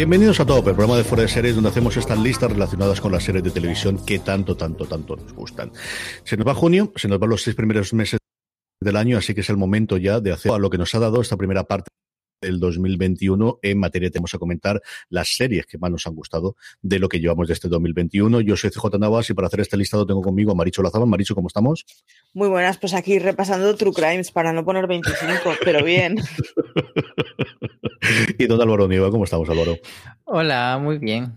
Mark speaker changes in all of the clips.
Speaker 1: Bienvenidos a Top, el programa de Fuera de Series donde hacemos estas listas relacionadas con las series de televisión que tanto, tanto, tanto nos gustan. Se nos va junio, se nos van los seis primeros meses del año, así que es el momento ya de hacer a lo que nos ha dado esta primera parte del 2021 en materia tenemos a comentar las series que más nos han gustado de lo que llevamos de este 2021. Yo soy CJ Navas y para hacer este listado tengo conmigo a Maricho Lazaba. Maricho, ¿cómo estamos?
Speaker 2: Muy buenas, pues aquí repasando True Crimes para no poner 25, pero bien.
Speaker 1: y don Álvaro Nieva, ¿cómo estamos Álvaro?
Speaker 3: Hola, muy bien.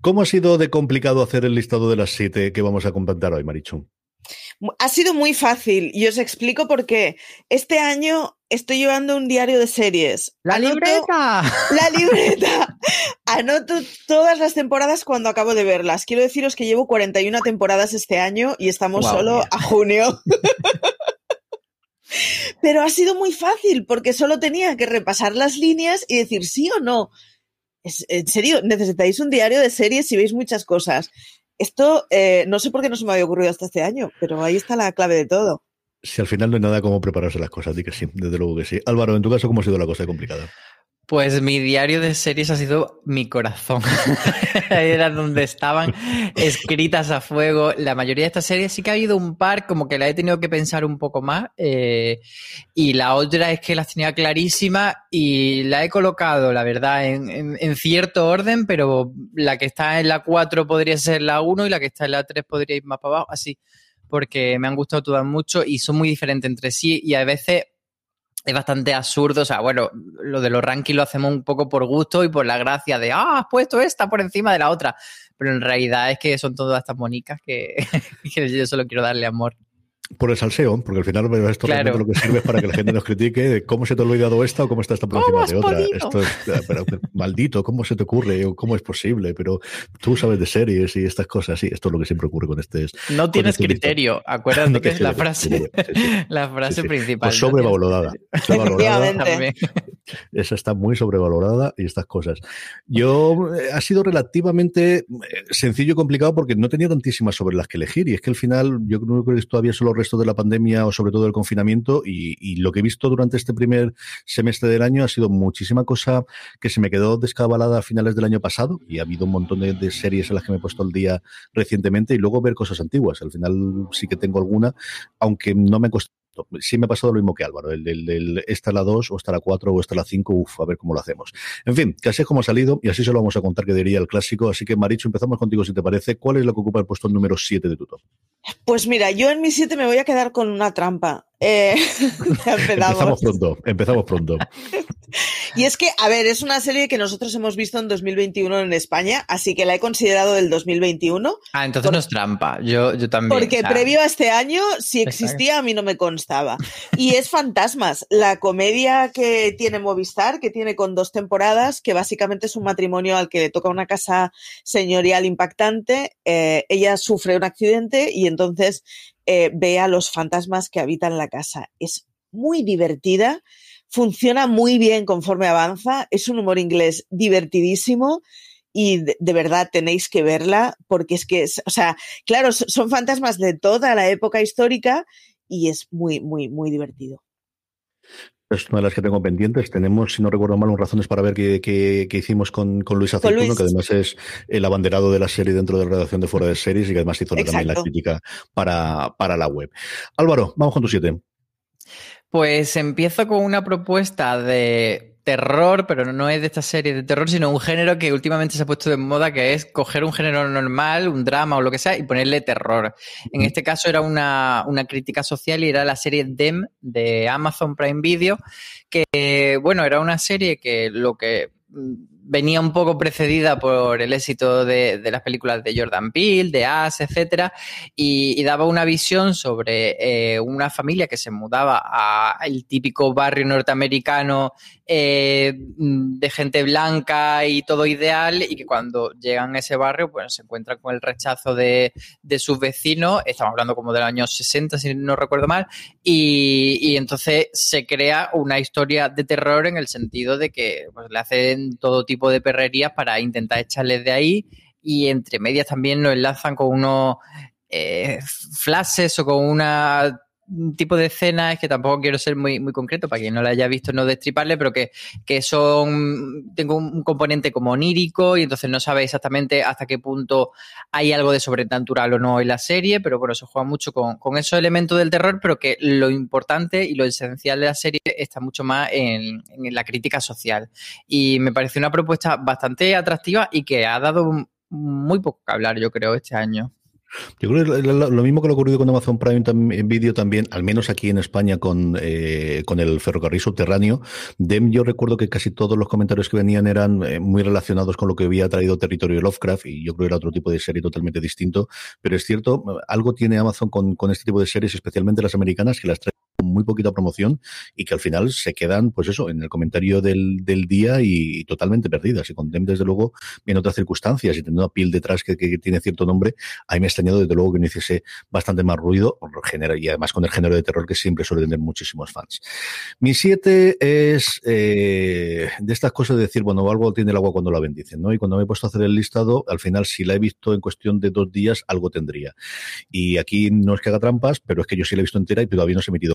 Speaker 1: ¿Cómo ha sido de complicado hacer el listado de las siete que vamos a comentar hoy, Marichu?
Speaker 2: Ha sido muy fácil y os explico por qué. Este año estoy llevando un diario de series.
Speaker 3: ¡La libreta!
Speaker 2: ¡La libreta! Anoto todas las temporadas cuando acabo de verlas. Quiero deciros que llevo 41 temporadas este año y estamos solo a junio. Pero ha sido muy fácil porque solo tenía que repasar las líneas y decir sí o no. en serio, necesitáis un diario de series si veis muchas cosas. Esto eh, no sé por qué no se me había ocurrido hasta este año, pero ahí está la clave de todo.
Speaker 1: Si al final no hay nada como prepararse las cosas, di que sí, desde luego que sí. Álvaro, en tu caso, ¿cómo ha sido la cosa complicada?
Speaker 3: Pues mi diario de series ha sido mi corazón. Era donde estaban escritas a fuego. La mayoría de estas series sí que ha habido un par, como que la he tenido que pensar un poco más. Eh, y la otra es que las tenía clarísimas y la he colocado, la verdad, en, en, cierto orden, pero la que está en la 4 podría ser la 1 y la que está en la 3 podría ir más para abajo, así. Porque me han gustado todas mucho y son muy diferentes entre sí y a veces es bastante absurdo. O sea, bueno, lo de los rankings lo hacemos un poco por gusto y por la gracia de, ah, has puesto esta por encima de la otra. Pero en realidad es que son todas estas monicas que, que yo solo quiero darle amor
Speaker 1: por el salseo, porque al final esto realmente lo que sirve es para que la gente nos critique de cómo se te ha olvidado esta o cómo está esta por encima de otra. Esto es pero, maldito, ¿cómo se te ocurre? o ¿Cómo es posible? Pero tú sabes de series y estas cosas, sí, esto es lo que siempre ocurre con este.
Speaker 3: No tienes este criterio, acuérdate que es la frase, la frase principal.
Speaker 1: Pues sobrevalorada. sobrevalorada. Esa está muy sobrevalorada y estas cosas. Yo eh, ha sido relativamente eh, sencillo y complicado porque no tenía tantísimas sobre las que elegir y es que al final yo creo que todavía solo resto de la pandemia o sobre todo el confinamiento y, lo que he visto durante este primer semestre del año ha sido muchísima cosa que se me quedó descabalada a finales del año pasado y ha habido un montón de, series en las que me he puesto el día recientemente y luego ver cosas antiguas. Al final sí que tengo alguna, aunque no me costado sí me ha pasado lo mismo que Álvaro, el, el, esta la 2 o esta la 4 o esta la 5, uff, a ver cómo lo hacemos. En fin, que así es como ha salido y así se lo vamos a contar que diría el clásico, así que Maricho, empezamos contigo si te parece. ¿Cuál es lo que ocupa el puesto número 7 de tu top?
Speaker 2: Pues mira, yo en mi 7 me voy a quedar con una trampa. Eh,
Speaker 1: empezamos pronto, empezamos pronto.
Speaker 2: Y es que, a ver, es una serie que nosotros hemos visto en 2021 en España, así que la he considerado del 2021.
Speaker 3: Ah, entonces no es trampa, yo, yo también.
Speaker 2: Porque previo a este año, si existía, a mí no me constaba. Y es Fantasmas, la comedia que tiene Movistar, que tiene con dos temporadas, que básicamente es un matrimonio al que le toca una casa señorial impactante. Eh, ella sufre un accidente y entonces eh, ve a los fantasmas que habitan la casa. Es muy divertida funciona muy bien conforme avanza, es un humor inglés divertidísimo y de, verdad tenéis que verla porque es que, es, o sea, claro, son fantasmas de toda la época histórica y es muy, muy, muy divertido.
Speaker 1: Es una de las que tengo pendientes. Tenemos, si no recuerdo mal, un razones para ver que, hicimos con, con Luis Aceituno, que además es el abanderado de la serie dentro de la redacción de Fuera de Series y que además hizo también la crítica para, para la web. Álvaro, vamos con tu siete.
Speaker 3: Pues empiezo con una propuesta de terror, pero no es de esta serie de terror, sino un género que últimamente se ha puesto de moda, que es coger un género normal, un drama o lo que sea, y ponerle terror. En este caso era una, una crítica social y era la serie Dem de Amazon Prime Video, que, bueno, era una serie que lo que venía un poco precedida por el éxito de, las películas de Jordan Peele, de As, etcétera, y, daba una visión sobre eh, una familia que se mudaba al típico barrio norteamericano eh, de gente blanca y todo ideal, y que cuando llegan a ese barrio, pues se encuentran con el rechazo de, sus vecinos, estamos hablando como del año 60, si no recuerdo mal, y, y entonces se crea una historia de terror en el sentido de que pues, le hacen todo tipo de perrerías para intentar echarles de ahí. Y entre medias también lo enlazan con unos eh, flashes o con una un tipo de escenas que tampoco quiero ser muy, muy concreto para quien no la haya visto no destriparle, pero que, son, tengo un componente como onírico y entonces no sabe exactamente hasta qué punto hay algo de sobrenatural o no en la serie, pero bueno, se juega mucho con, esos elementos del terror, pero que lo importante y lo esencial de la serie está mucho más en, en la crítica social. Y me parece una propuesta bastante atractiva y que ha dado muy poco que hablar, yo creo, este año.
Speaker 1: Yo creo que lo mismo que lo ocurrido con Amazon Prime en Video también, al menos aquí en España con, eh, con el ferrocarril subterráneo. Dem, yo recuerdo que casi todos los comentarios que venían eran eh, muy relacionados con lo que había traído Territorio Lovecraft y yo creo que era otro tipo de serie totalmente distinto. Pero es cierto, algo tiene Amazon con, con este tipo de series, especialmente las americanas, que las trae muy poquita promoción y que al final se quedan, pues eso, en el comentario del, del día y, totalmente perdidas. Y con Dem, desde luego, en otras circunstancias y teniendo a Peel detrás que, que, tiene cierto nombre, ahí me ha extrañado desde luego que no hiciese bastante más ruido y además con el género de terror que siempre suele tener muchísimos fans. Mi siete es eh, de estas cosas de decir, bueno, algo tiene el agua cuando la bendicen, ¿no? Y cuando me he puesto a hacer el listado, al final, si la he visto en cuestión de dos días, algo tendría. Y aquí no es que haga trampas, pero es que yo sí la he visto entera y todavía no se ha emitido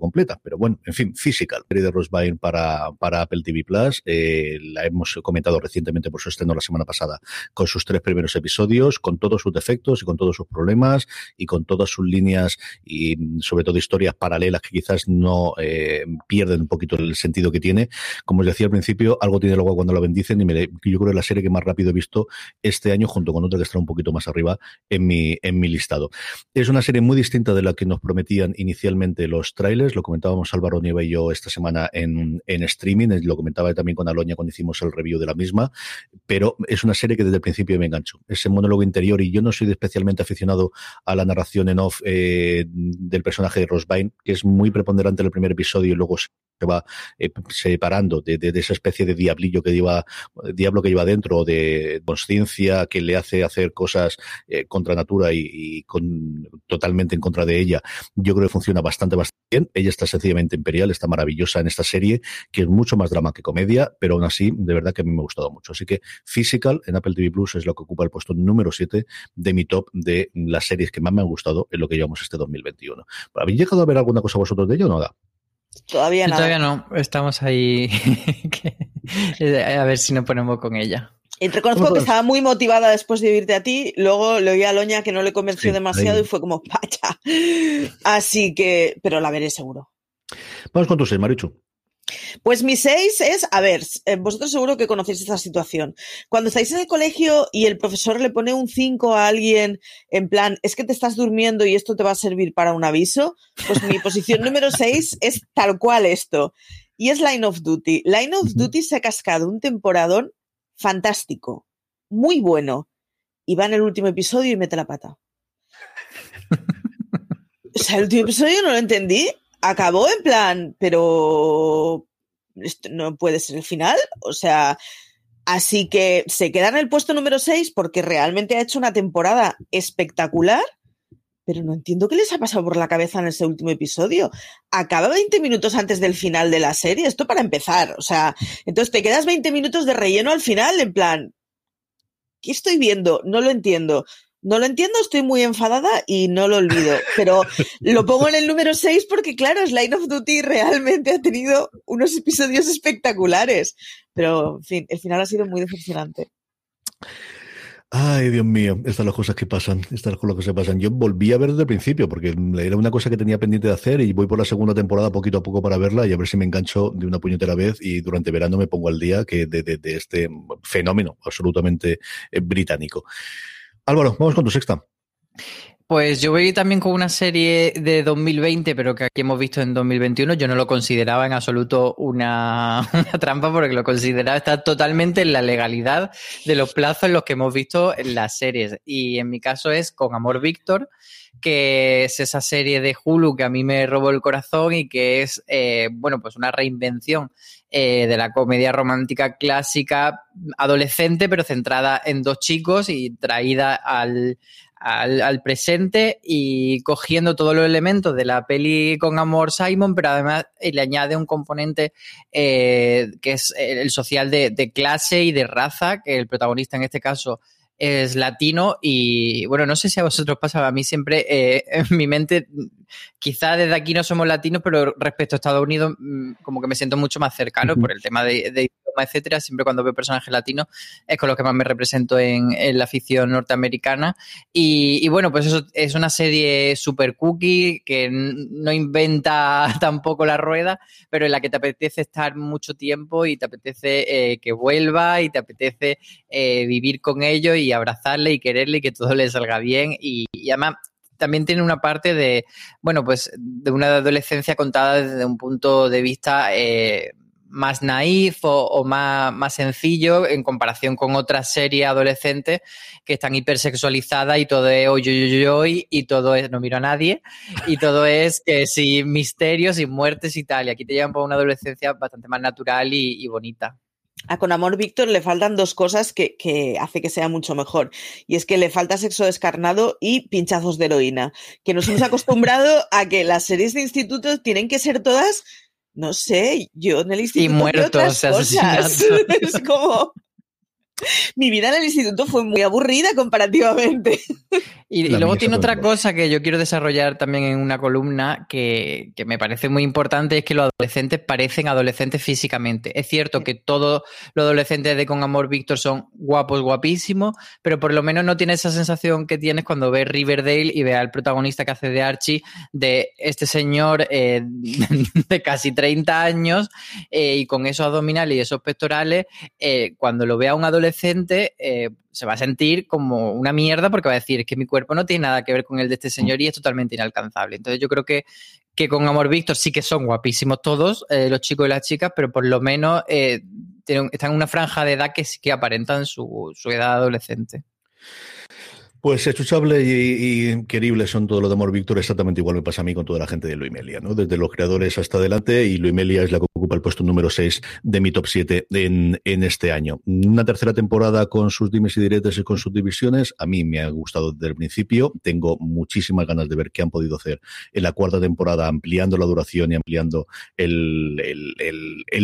Speaker 1: completa. Pero bueno, en fin, Physical, serie de Rose Byrne para, para Apple TV Plus. Eh, la hemos comentado recientemente por su estreno la semana pasada, con sus tres primeros episodios, con todos sus defectos y con todos sus problemas y con todas sus líneas y sobre todo historias paralelas que quizás no eh, pierden un poquito el sentido que tiene. Como os decía al principio, algo tiene luego cuando la bendicen y me, yo creo que es la serie que más rápido he visto este año junto con otra que está un poquito más arriba en mi, en mi listado. Es una serie muy distinta de la que nos prometían inicialmente los trailers lo comentábamos Álvaro Nieva y yo esta semana en, en streaming, lo comentaba también con Aloña cuando hicimos el review de la misma, pero es una serie que desde el principio me enganchó. Ese monólogo interior, y yo no soy especialmente aficionado a la narración en off eh, del personaje de Rosbine, que es muy preponderante en el primer episodio y luego se va eh, separando de, esa especie de diablillo que lleva, diablo que lleva dentro, de conciencia que le hace hacer cosas eh, contra natura y, y, con, totalmente en contra de ella. Yo creo que funciona bastante, bastante bien. Ella está sencillamente imperial, está maravillosa en esta serie, que es mucho más drama que comedia, pero aún así, de verdad que a mí me ha gustado mucho. Así que Physical en Apple TV Plus es lo que ocupa el puesto número 7 de mi top de las series que más me han gustado en lo que llevamos este 2021. ¿Habéis llegado a ver alguna cosa vosotros de ello o no?
Speaker 2: Todavía no.
Speaker 3: Todavía no. Estamos ahí a ver si nos ponemos con ella.
Speaker 2: Y reconozco que estaba muy motivada después de irte a ti, luego le oí a Loña que no le convenció demasiado y fue como, pacha. Así que, pero la veré seguro.
Speaker 1: Vamos con tu seis, Marichu.
Speaker 2: Pues mi seis es, a ver, eh, vosotros seguro que conocéis esta situación. Cuando estáis en el colegio y el profesor le pone un 5 a alguien en plan, es que te estás durmiendo y esto te va a servir para un aviso, pues mi posición número 6 es tal cual esto. Y es Line of Duty. Line of Duty se ha cascado un temporadón fantástico, muy bueno. Y va en el último episodio y mete la pata. O sea, el último episodio no lo entendí acabó en plan, pero esto no puede ser el final. O sea, así que se queda en el puesto número 6 porque realmente ha hecho una temporada espectacular. Pero no entiendo qué les ha pasado por la cabeza en ese último episodio. Acaba 20 minutos antes del final de la serie. Esto para empezar. O sea, entonces te quedas 20 minutos de relleno al final, en plan, ¿qué estoy viendo? No lo entiendo. No lo entiendo, estoy muy enfadada y no lo olvido. Pero lo pongo en el número 6 porque, claro, Line of Duty realmente ha tenido unos episodios espectaculares. Pero, en fin, el final ha sido muy decepcionante.
Speaker 1: Ay, Dios mío, estas son las cosas que pasan, estas son las cosas que pasan. Yo volví a ver desde el principio, porque era una cosa que tenía pendiente de hacer y voy por la segunda temporada poquito a poco para verla y a ver si me engancho de una puñetera vez y durante verano me pongo al día que de, de este fenómeno absolutamente eh, británico. Álvaro, vamos con tu sexta.
Speaker 3: Pues yo voy también con una serie de 2020, pero que aquí hemos visto en 2021. Yo no lo consideraba en absoluto una, trampa, porque lo consideraba estar totalmente en la legalidad de los plazos en los que hemos visto en las series. Y en mi caso es Con Amor Víctor, que es esa serie de Hulu que a mí me robó el corazón y que es, eh, bueno, pues una reinvención eh, de la comedia romántica clásica adolescente, pero centrada en dos chicos y traída al, al, presente y cogiendo todos los elementos de la peli con Amor Simon, pero además eh, le añade un componente que es el social de, clase y de raza, que el protagonista en este caso es latino y bueno, no sé si a vosotros pasa, a mí siempre eh, en mi mente, quizá desde aquí no somos latinos, pero respecto a Estados Unidos mm, como que me siento mucho más cercano por el tema de, de etcétera, siempre cuando veo personajes latinos es con los que más me represento en, la afición norteamericana. Y, bueno, pues eso es una serie super cookie que no inventa tampoco la rueda, pero en la que te apetece estar mucho tiempo y te apetece eh, que vuelva y te apetece eh, vivir con ellos y abrazarle y quererle y que todo le salga bien. Y, además también tiene una parte de, bueno, pues de una adolescencia contada desde un punto de vista eh, más naif o, más, más, sencillo en comparación con otras series adolescentes que están hipersexualizadas y todo es hoy, hoy, hoy, y todo es, no miro a nadie, y todo es que sin misterios, sin muertes y tal. Y aquí te llevan por una adolescencia bastante más natural y, bonita.
Speaker 2: A Con Amor Víctor le faltan dos cosas que, que, hace que sea mucho mejor. Y es que le falta sexo descarnado y pinchazos de heroína. Que nos hemos acostumbrado a que las series de institutos tienen que ser todas no sé, yo en el instituto.
Speaker 3: Y muertos, asesinatos.
Speaker 2: es como. Mi vida en el instituto fue muy aburrida comparativamente.
Speaker 3: Y, luego tiene otra cosa que yo quiero desarrollar también en una columna que, me parece muy importante, es que los adolescentes parecen adolescentes físicamente. Es cierto que todos los adolescentes de Con Amor Víctor son guapos, guapísimos, pero por lo menos no tiene esa sensación que tienes cuando ves Riverdale y ves al protagonista que hace de Archie, de este señor eh, de casi 30 años eh, y con esos abdominales y esos pectorales, eh, cuando lo vea un adolescente se va a sentir como una mierda porque va a decir, es que mi cuerpo no tiene nada que ver con el de este señor y es totalmente inalcanzable. Entonces yo creo que, que con Amor Víctor sí que son guapísimos todos, eh, los chicos y las chicas, pero por lo menos eh, están en una franja de edad que sí que aparentan su, su edad adolescente.
Speaker 1: Pues escuchable y, querible son todos los de Amor Víctor, exactamente igual me pasa a mí con toda la gente de Luimelia, ¿no? Desde los creadores hasta adelante, y Luimelia es la que ocupa el puesto número 6 de mi top 7 en, en este año. Una tercera temporada con sus dimes y diretes y con sus divisiones, a mí me ha gustado desde el principio, tengo muchísimas ganas de ver qué han podido hacer en la cuarta temporada, ampliando la duración y ampliando el,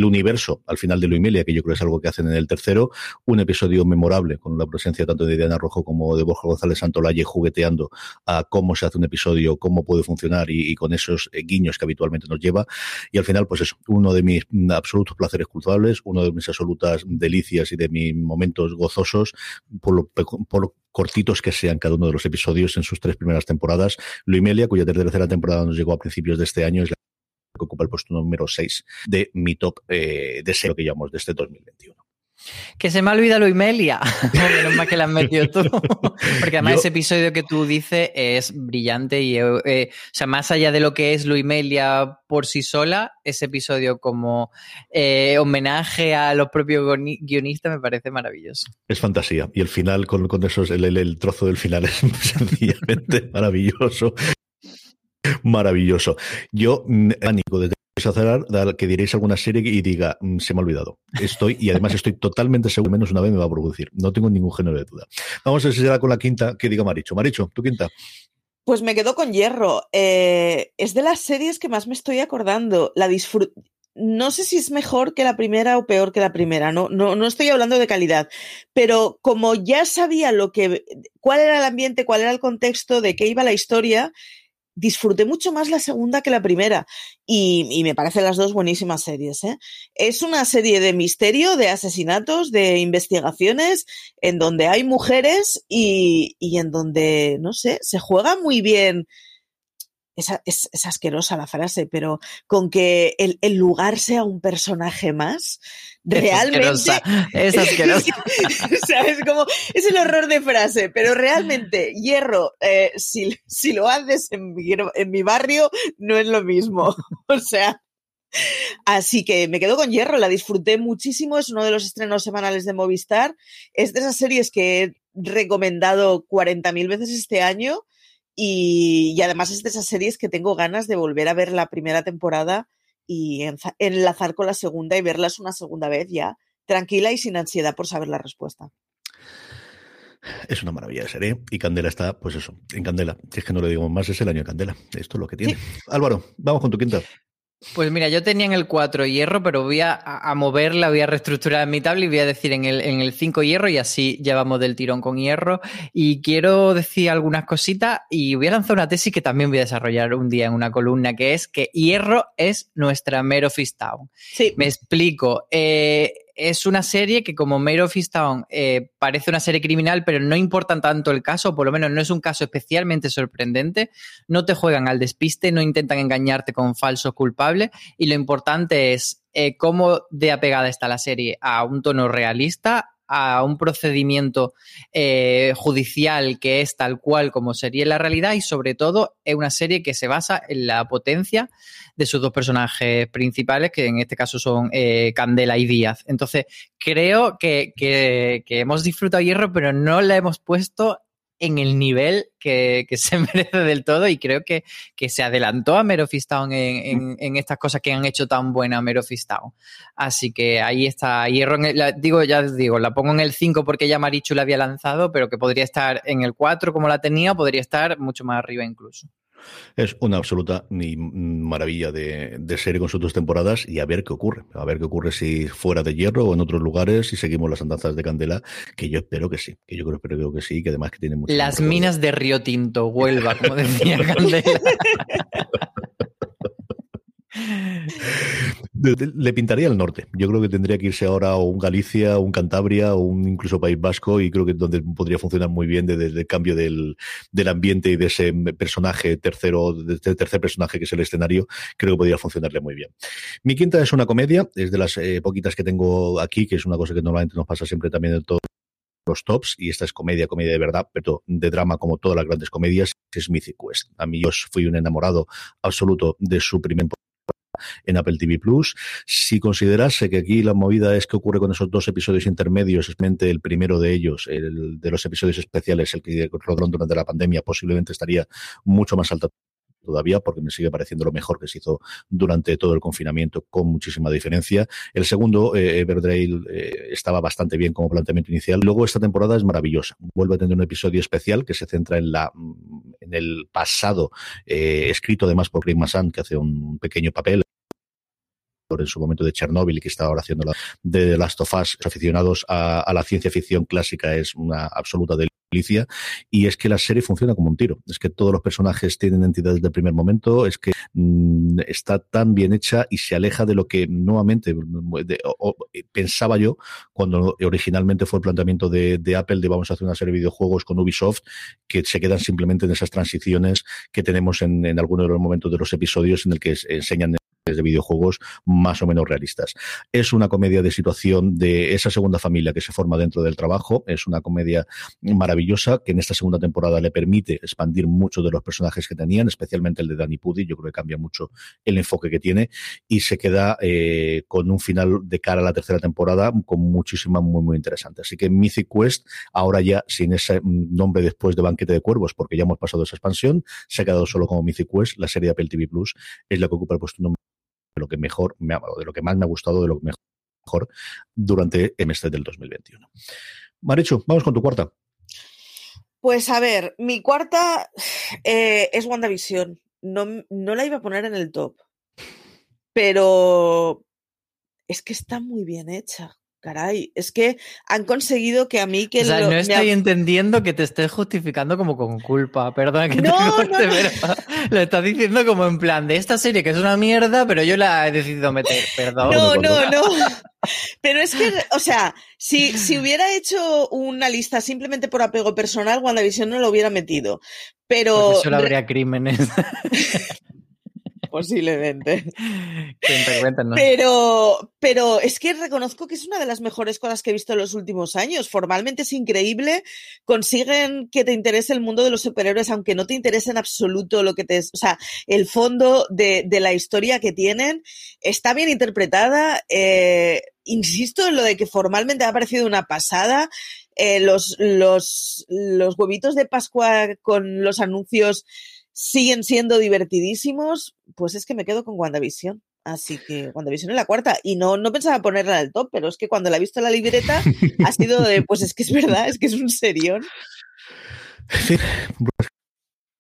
Speaker 1: universo al final de Luimelia, que yo creo que es algo que hacen en el tercero, un episodio memorable con la presencia tanto de Diana Rojo como de Borja González Santolaye jugueteando a cómo se hace un episodio, cómo puede funcionar y, con esos eh, guiños que habitualmente nos lleva. Y al final, pues es uno de mis absolutos placeres culpables, uno de mis absolutas delicias y de mis momentos gozosos por lo, por cortitos que sean cada uno de los episodios en sus tres primeras temporadas. Luimelia, cuya tercera temporada nos llegó a principios de este año, es la que ocupa el puesto número 6 de mi top eh, de SEO que llamamos de este 2021.
Speaker 3: Que se me ha olvidado Luimelia. Menos mal que la has metido tú. Porque además ese episodio que tú dices es brillante y, eh, eh, o sea, más allá de lo que es Luimelia por sí sola, ese episodio como eh, homenaje a los propios guionistas me parece maravilloso.
Speaker 1: Es fantasía. Y el final, con, con esos, el, el, trozo del final es sencillamente maravilloso. Maravilloso. Yo, pánico desde que diréis alguna serie y diga, mm, se me ha olvidado. Estoy, y además estoy totalmente seguro, menos una vez me va a producir. No tengo ningún género de duda. Vamos a ver si será con la quinta que diga Maricho. Maricho, tu quinta.
Speaker 2: Pues me quedo con Hierro. Eh, es de las series que más me estoy acordando. La No sé si es mejor que la primera o peor que la primera, no, no, no estoy hablando de calidad, pero como ya sabía lo que, cuál era el ambiente, cuál era el contexto, de qué iba la historia, disfruté mucho más la segunda que la primera y, me parecen las dos buenísimas series. ¿eh? Es una serie de misterio, de asesinatos, de investigaciones, en donde hay mujeres y, y en donde, no sé, se juega muy bien es, es, asquerosa la frase, pero con que el, el lugar sea un personaje más, realmente.
Speaker 3: Es asquerosa.
Speaker 2: es como, es el horror de frase, pero realmente, hierro, eh, si, si, lo haces en mi, en mi barrio, no es lo mismo. o sea. Así que me quedo con Hierro, la disfruté muchísimo, es uno de los estrenos semanales de Movistar, es de esas series que he recomendado 40.000 veces este año y, además es de esas series que tengo ganas de volver a ver la primera temporada y enlazar con la segunda y verlas una segunda vez ya, tranquila y sin ansiedad por saber la respuesta.
Speaker 1: Es una maravilla de serie. Y Candela está, pues eso, en Candela. Si es que no lo digo más, es el año de Candela. Esto es lo que tiene. Álvaro, vamos con tu quinta.
Speaker 3: Pues mira, yo tenía en el 4 hierro, pero voy a, moverla, voy a reestructurar mi tabla y voy a decir en el, en el 5 hierro y así llevamos del tirón con hierro. Y quiero decir algunas cositas y voy a lanzar una tesis que también voy a desarrollar un día en una columna, que es que hierro es nuestra Mero Town.
Speaker 2: Sí.
Speaker 3: Me explico. Eh, es una serie que como Mare of eh, parece una serie criminal, pero no importa tanto el caso, por lo menos no es un caso especialmente sorprendente. No te juegan al despiste, no intentan engañarte con falsos culpables y lo importante es eh, cómo de apegada está la serie a un tono realista, a un procedimiento eh, judicial que es tal cual como sería la realidad y sobre todo es una serie que se basa en la potencia de sus dos personajes principales, que en este caso son eh, Candela y Díaz. Entonces, creo que, que, hemos disfrutado Hierro, pero no la hemos puesto en el nivel que, se merece del todo y creo que, que se adelantó a Mero en, en, estas cosas que han hecho tan buena a Mero Así que ahí está Hierro. digo, ya digo, la pongo en el 5 porque ya Marichu la había lanzado, pero que podría estar en el 4 como la tenía, podría estar mucho más arriba incluso.
Speaker 1: Es una absoluta maravilla de, serie con sus dos temporadas y a ver qué ocurre. A ver qué ocurre si fuera de hierro o en otros lugares, si seguimos las andanzas de Candela, que yo espero que sí, que yo creo, creo que sí, que además que tiene mucho.
Speaker 3: Las minas de Río Tinto, Huelva, como decía Candela.
Speaker 1: Le pintaría el norte. Yo creo que tendría que irse ahora o un Galicia, un Cantabria, o un incluso País Vasco, y creo que donde podría funcionar muy bien desde el cambio del, ambiente y de ese personaje tercero, de este tercer personaje que es el escenario, creo que podría funcionarle muy bien. Mi quinta es una comedia, es de las eh, poquitas que tengo aquí, que es una cosa que normalmente nos pasa siempre también en todos los tops, y esta es comedia, comedia de verdad, pero de drama como todas las grandes comedias, es Mythic Quest. A mí yo fui un enamorado absoluto de su primer en Apple TV Plus. Si considerase que aquí la movida es que ocurre con esos dos episodios intermedios, especialmente el primero de ellos, el de los episodios especiales, el que rodaron durante la pandemia, posiblemente estaría mucho más alta todavía porque me sigue pareciendo lo mejor que se hizo durante todo el confinamiento con muchísima diferencia. El segundo, eh, eh, estaba bastante bien como planteamiento inicial. Luego esta temporada es maravillosa. Vuelve a tener un episodio especial que se centra en la en el pasado, eh, escrito además por Rick Massan, que hace un pequeño papel en su momento de Chernóbil y que está ahora haciendo la de The Last of Us, aficionados a, la ciencia ficción clásica es una absoluta delicia y es que la serie funciona como un tiro. Es que todos los personajes tienen entidades del primer momento, es que mm, está tan bien hecha y se aleja de lo que nuevamente pensaba yo cuando originalmente fue el planteamiento de, Apple de vamos a hacer una serie de videojuegos con Ubisoft que se quedan simplemente en esas transiciones que tenemos en, en algunos de los momentos de los episodios en el que enseñan de videojuegos más o menos realistas. Es una comedia de situación de esa segunda familia que se forma dentro del trabajo. Es una comedia maravillosa que en esta segunda temporada le permite expandir muchos de los personajes que tenían, especialmente el de Danny Pudi. Yo creo que cambia mucho el enfoque que tiene y se queda eh, con un final de cara a la tercera temporada con muchísima, muy, muy interesante. Así que Mythic Quest, ahora ya sin ese nombre después de Banquete de Cuervos, porque ya hemos pasado esa expansión, se ha quedado solo como Mythic Quest. La serie de Apple TV Plus es la que ocupa el puesto número lo que mejor me ha, de lo que más me ha gustado, de lo que mejor durante el mes del 2021. Marichu, vamos con tu cuarta.
Speaker 2: Pues a ver, mi cuarta eh, es WandaVision. No, no la iba a poner en el top, pero es que está muy bien hecha. Caray, es que han conseguido que a mí que...
Speaker 3: O sea, no estoy entendiendo que te estés justificando como con culpa, perdón que
Speaker 2: no,
Speaker 3: te no, pero lo estás diciendo como en plan de esta serie que es una mierda, pero yo la he decidido meter, perdón.
Speaker 2: No, no, no. Pero es que, o sea, si, si hubiera hecho una lista simplemente por apego personal, WandaVision no lo hubiera metido. Pero...
Speaker 3: Porque solo habría crímenes.
Speaker 2: posiblemente. Pero, pero es que reconozco que es una de las mejores cosas que he visto en los últimos años. Formalmente es increíble. Consiguen que te interese el mundo de los superhéroes, aunque no te interese en absoluto lo que te. O sea, el fondo de, de la historia que tienen está bien interpretada. Eh, insisto en lo de que formalmente ha parecido una pasada. Eh, los, los, los huevitos de Pascua con los anuncios siguen siendo divertidísimos, pues es que me quedo con WandaVision. Así que WandaVision es la cuarta. Y no, no pensaba ponerla en el top, pero es que cuando la he visto en la libreta ha sido de, pues es que es verdad, es que es un serión.
Speaker 1: Sí,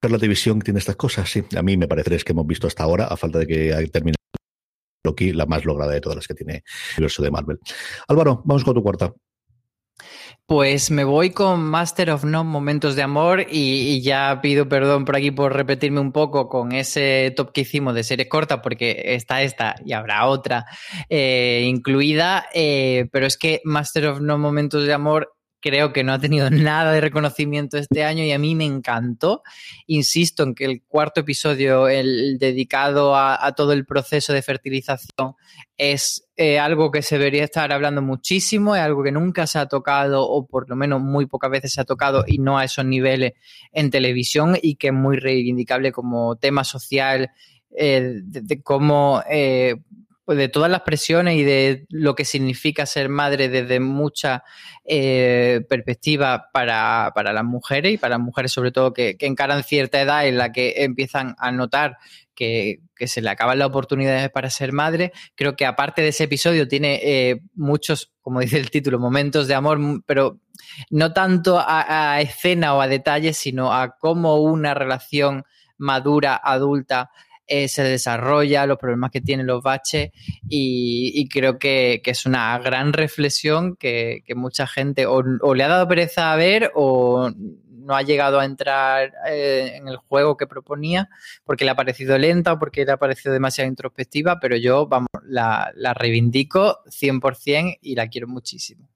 Speaker 1: la división tiene estas cosas, sí. A mí me parece que hemos visto hasta ahora, a falta de que termine Loki, la más lograda de todas las que tiene el universo de Marvel. Álvaro, vamos con tu cuarta.
Speaker 3: Pues me voy con Master of No Momentos de Amor y, ya pido perdón por aquí por repetirme un poco con ese top que hicimos de serie corta porque está esta y habrá otra eh, incluida, eh, pero es que Master of No Momentos de Amor creo que no ha tenido nada de reconocimiento este año y a mí me encantó. Insisto en que el cuarto episodio, el dedicado a, todo el proceso de fertilización, es algo que se debería estar hablando muchísimo, es algo que nunca se ha tocado o por lo menos muy pocas veces se ha tocado y no a esos niveles en televisión y que es muy reivindicable como tema social. Eh, de, cómo eh, pues, de todas las presiones y de lo que significa ser madre desde mucha eh, perspectiva para, para, las mujeres y para las mujeres sobre todo que, encaran cierta edad en la que empiezan a notar que, se le acaban las oportunidades para ser madre. Creo que aparte de ese episodio tiene eh, muchos, como dice el título, momentos de amor, pero no tanto a, a escena o a detalles, sino a cómo una relación madura, adulta, eh, se desarrolla, los problemas que tienen los baches y, creo que, es una gran reflexión que, mucha gente o, le ha dado pereza a ver o no ha llegado a entrar eh, en el juego que proponía porque le ha parecido lenta o porque le ha parecido demasiado introspectiva, pero yo, vamos, la, la reivindico 100% y la quiero muchísimo.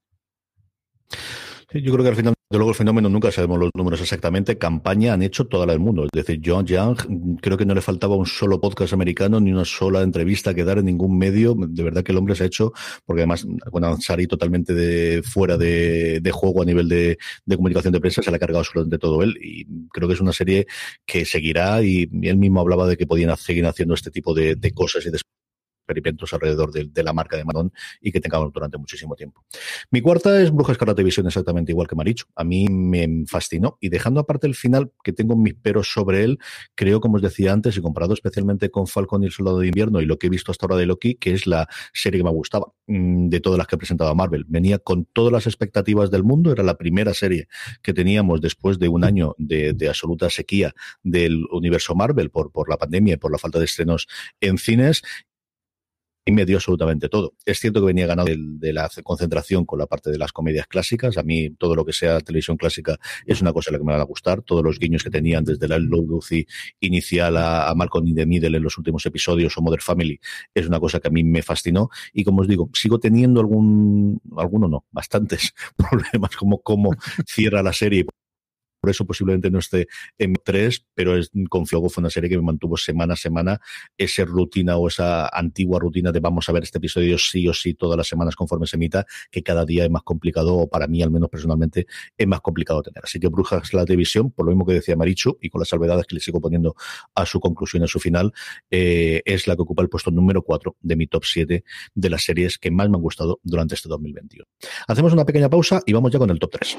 Speaker 1: Yo creo que al final luego el fenómeno, nunca sabemos los números exactamente, campaña han hecho toda la del mundo. Es decir, John Young, creo que no le faltaba un solo podcast americano ni una sola entrevista que dar en ningún medio. De verdad que el hombre se ha hecho, porque además, cuando Ansari totalmente de, fuera de, juego a nivel de, comunicación de prensa, se le ha cargado absolutamente todo él. Y creo que es una serie que seguirá y él mismo hablaba de que podían seguir haciendo este tipo de, de cosas y de experimentos alrededor de, la marca de Madón y que tengamos durante muchísimo tiempo. Mi cuarta es Brujas Karate Visión, exactamente igual que Maricho. A mí me fascinó y dejando aparte el final, que tengo mis peros sobre él, creo, como os decía antes, y comparado especialmente con Falcon y el Soldado de Invierno y lo que he visto hasta ahora de Loki, que es la serie que me gustaba mm, de todas las que ha presentado Marvel. Venía con todas las expectativas del mundo, era la primera serie que teníamos después de un año de, de absoluta sequía del universo Marvel por, por la pandemia y por la falta de estrenos en cines y me dio absolutamente todo. Es cierto que venía ganado de, la concentración con la parte de las comedias clásicas. A mí todo lo que sea televisión clásica es una cosa a la que me va a gustar. Todos los guiños que tenían desde la Lucy inicial a, Malcolm in Middle en los últimos episodios o Mother Family es una cosa que a mí me fascinó. Y como os digo, sigo teniendo algún, alguno no, bastantes problemas como cómo cierra la serie por eso posiblemente no esté en 3, pero es, confío que fue una serie que me mantuvo semana a semana esa rutina o esa antigua rutina de vamos a ver este episodio sí o sí todas las semanas conforme se emita, que cada día es más complicado, o para mí al menos personalmente es más complicado tener. Así que Brujas la televisión, por lo mismo que decía Marichu, y con las salvedades que le sigo poniendo a su conclusión, a su final, eh, es la que ocupa el puesto número 4 de mi top 7 de las series que más me han gustado durante este 2021. Hacemos una pequeña pausa y vamos ya con el top 3.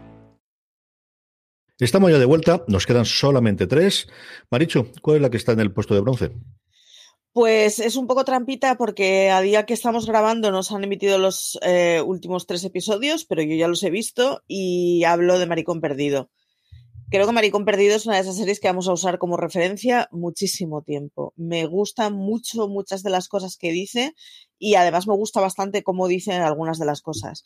Speaker 1: Estamos ya de vuelta, nos quedan solamente tres. Marichu, ¿cuál es la que está en el puesto de bronce?
Speaker 2: Pues es un poco trampita porque a día que estamos grabando nos han emitido los eh, últimos tres episodios, pero yo ya los he visto y hablo de Maricón Perdido. Creo que Maricón Perdido es una de esas series que vamos a usar como referencia muchísimo tiempo. Me gustan mucho muchas de las cosas que dice y además me gusta bastante cómo dicen algunas de las cosas.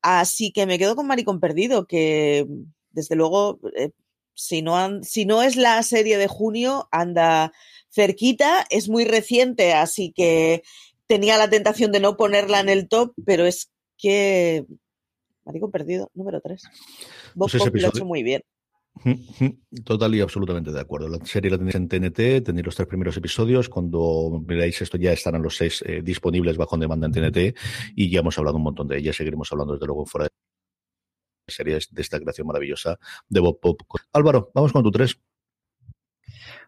Speaker 2: Así que me quedo con Maricón Perdido, que desde luego, eh, si, no si no es la serie de junio, anda cerquita, es muy reciente, así que tenía la tentación de no ponerla en el top, pero es que Marico Perdido, número 3. Bob pues lo ha hecho muy bien.
Speaker 1: Total y absolutamente de acuerdo. La serie la tenéis en TNT, tenéis los tres primeros episodios. Cuando veáis esto ya estarán los seis eh, disponibles bajo demanda en TNT y ya hemos hablado un montón de ellas. Seguiremos hablando desde luego fuera de series de esta creación maravillosa de Bob Pop. Álvaro, vamos con tu tres.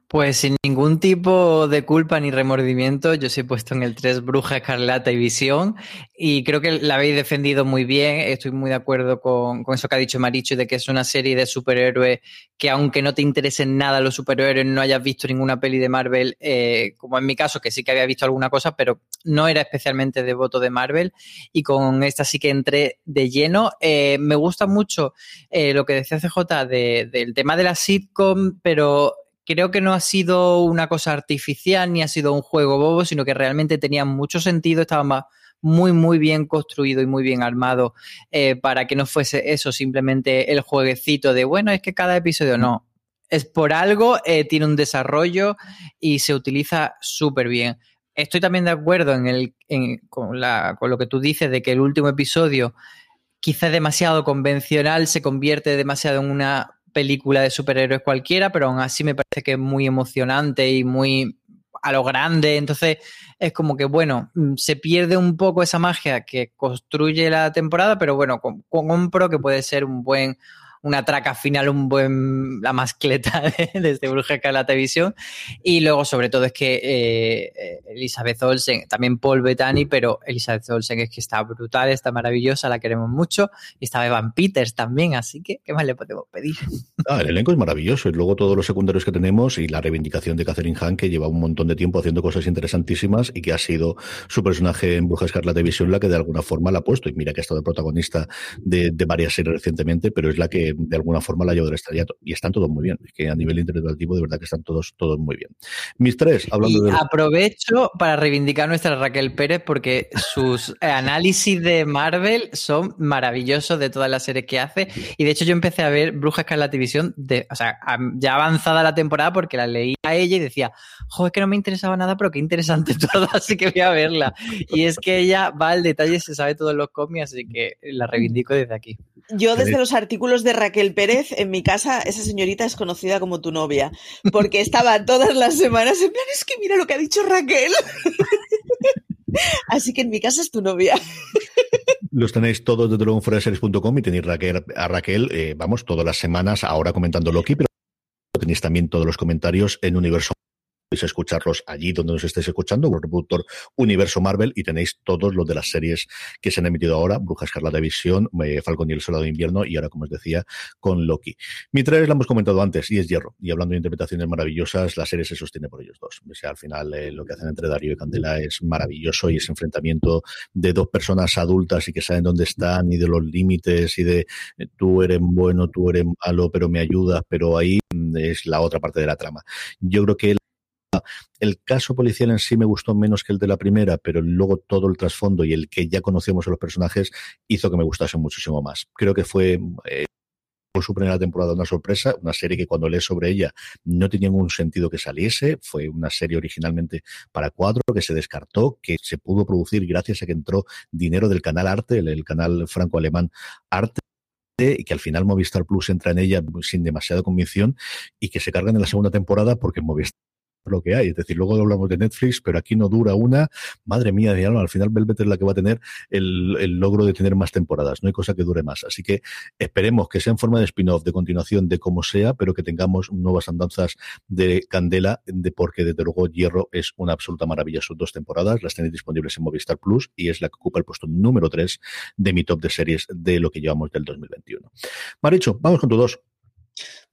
Speaker 3: Pues sin ningún tipo de culpa ni remordimiento, yo os he puesto en el 3 Bruja, Escarlata y Visión y creo que la habéis defendido muy bien. Estoy muy de acuerdo con, eso que ha dicho Maricho de que es una serie de superhéroes que aunque no te interesen nada los superhéroes, no hayas visto ninguna peli de Marvel, eh, como en mi caso, que sí que había visto alguna cosa, pero no era especialmente devoto de Marvel y con esta sí que entré de lleno. Eh, me gusta mucho eh, lo que decía CJ del tema de la sitcom, pero creo que no ha sido una cosa artificial ni ha sido un juego bobo, sino que realmente tenía mucho sentido, estaba muy, muy bien construido y muy bien armado eh, para que no fuese eso simplemente el jueguecito de, bueno, es que cada episodio no. Es por algo, eh, tiene un desarrollo y se utiliza súper bien. Estoy también de acuerdo en el, con, la, con lo que tú dices de que el último episodio quizá es demasiado convencional, se convierte demasiado en una película de superhéroes cualquiera, pero aún así me parece que es muy emocionante y muy a lo grande. Entonces es como que, bueno, mm, se pierde un poco esa magia que construye la temporada, pero bueno, compro que puede ser un buen una traca final, un buen, la mascleta de, este Bruja la televisión. Y luego, sobre todo, es que eh, Elizabeth Olsen, también Paul Bettany, pero Elizabeth Olsen es que está brutal, está maravillosa, la queremos mucho. Y está Evan Peters también, así que, ¿qué más le podemos pedir?
Speaker 1: Ah, el elenco es maravilloso. Y luego todos los secundarios que tenemos y la reivindicación de Catherine Hahn, que lleva un montón de tiempo haciendo cosas interesantísimas y que ha sido su personaje en Bruja la televisión la que de alguna forma la ha puesto. Y mira que ha estado protagonista de, de varias series recientemente, pero es la que de alguna forma la llevo del estrellato. Y están todos muy bien. Es que a nivel interpretativo, de verdad que están todos, todos muy bien. Mis tres, hablando de.
Speaker 3: Aprovecho para reivindicar a nuestra Raquel Pérez porque sus análisis de Marvel son maravillosos de todas las series que hace. Y de hecho, yo empecé a ver Bruja la División, de, o sea, ya avanzada la temporada porque la leí a ella y decía, joder, que no me interesaba nada, pero qué interesante todo, así que voy a verla. Y es que ella va al detalle, se sabe todos los cómics, así que la reivindico desde aquí.
Speaker 2: Yo desde los artículos de Raquel Pérez, en mi casa, esa señorita es conocida como tu novia, porque estaba todas las semanas en plan, es que mira lo que ha dicho Raquel. Así que en mi casa es tu novia.
Speaker 1: Los tenéis todos desde luego y tenéis Raquel, a Raquel, eh, vamos, todas las semanas ahora comentando Loki, pero tenéis también todos los comentarios en Universo podéis escucharlos allí donde nos estéis escuchando, el reproductor Universo Marvel, y tenéis todos los de las series que se han emitido ahora, Bruja Escarlata Visión, eh, Falcon y el Soldado de Invierno, y ahora, como os decía, con Loki. Mi tres la hemos comentado antes, y es Hierro. Y hablando de interpretaciones maravillosas, la serie se sostiene por ellos dos. O sea, al final, eh, lo que hacen entre Darío y Candela es maravilloso, y ese enfrentamiento de dos personas adultas y que saben dónde están, y de los límites, y de eh, tú eres bueno, tú eres malo, pero me ayudas, pero ahí mm, es la otra parte de la trama. Yo creo que el caso policial en sí me gustó menos que el de la primera, pero luego todo el trasfondo y el que ya conocíamos a los personajes hizo que me gustase muchísimo más. Creo que fue eh, por su primera temporada una sorpresa, una serie que cuando lees sobre ella no tenía ningún sentido que saliese, fue una serie originalmente para cuatro que se descartó, que se pudo producir gracias a que entró dinero del canal Arte, el, el canal franco-alemán Arte y que al final Movistar Plus entra en ella sin demasiada convicción y que se cargan en la segunda temporada porque Movistar lo que hay. Es decir, luego hablamos de Netflix, pero aquí no dura una. Madre mía, de al final Velvet es la que va a tener el, logro de tener más temporadas. No hay cosa que dure más. Así que esperemos que sea en forma de spin-off, de continuación, de como sea, pero que tengamos nuevas andanzas de Candela, de porque desde luego Hierro es una absoluta maravilla. Sus dos temporadas las tenéis disponibles en Movistar Plus y es la que ocupa el puesto número 3 de mi top de series de lo que llevamos del 2021. Maricho, vamos con tu dos.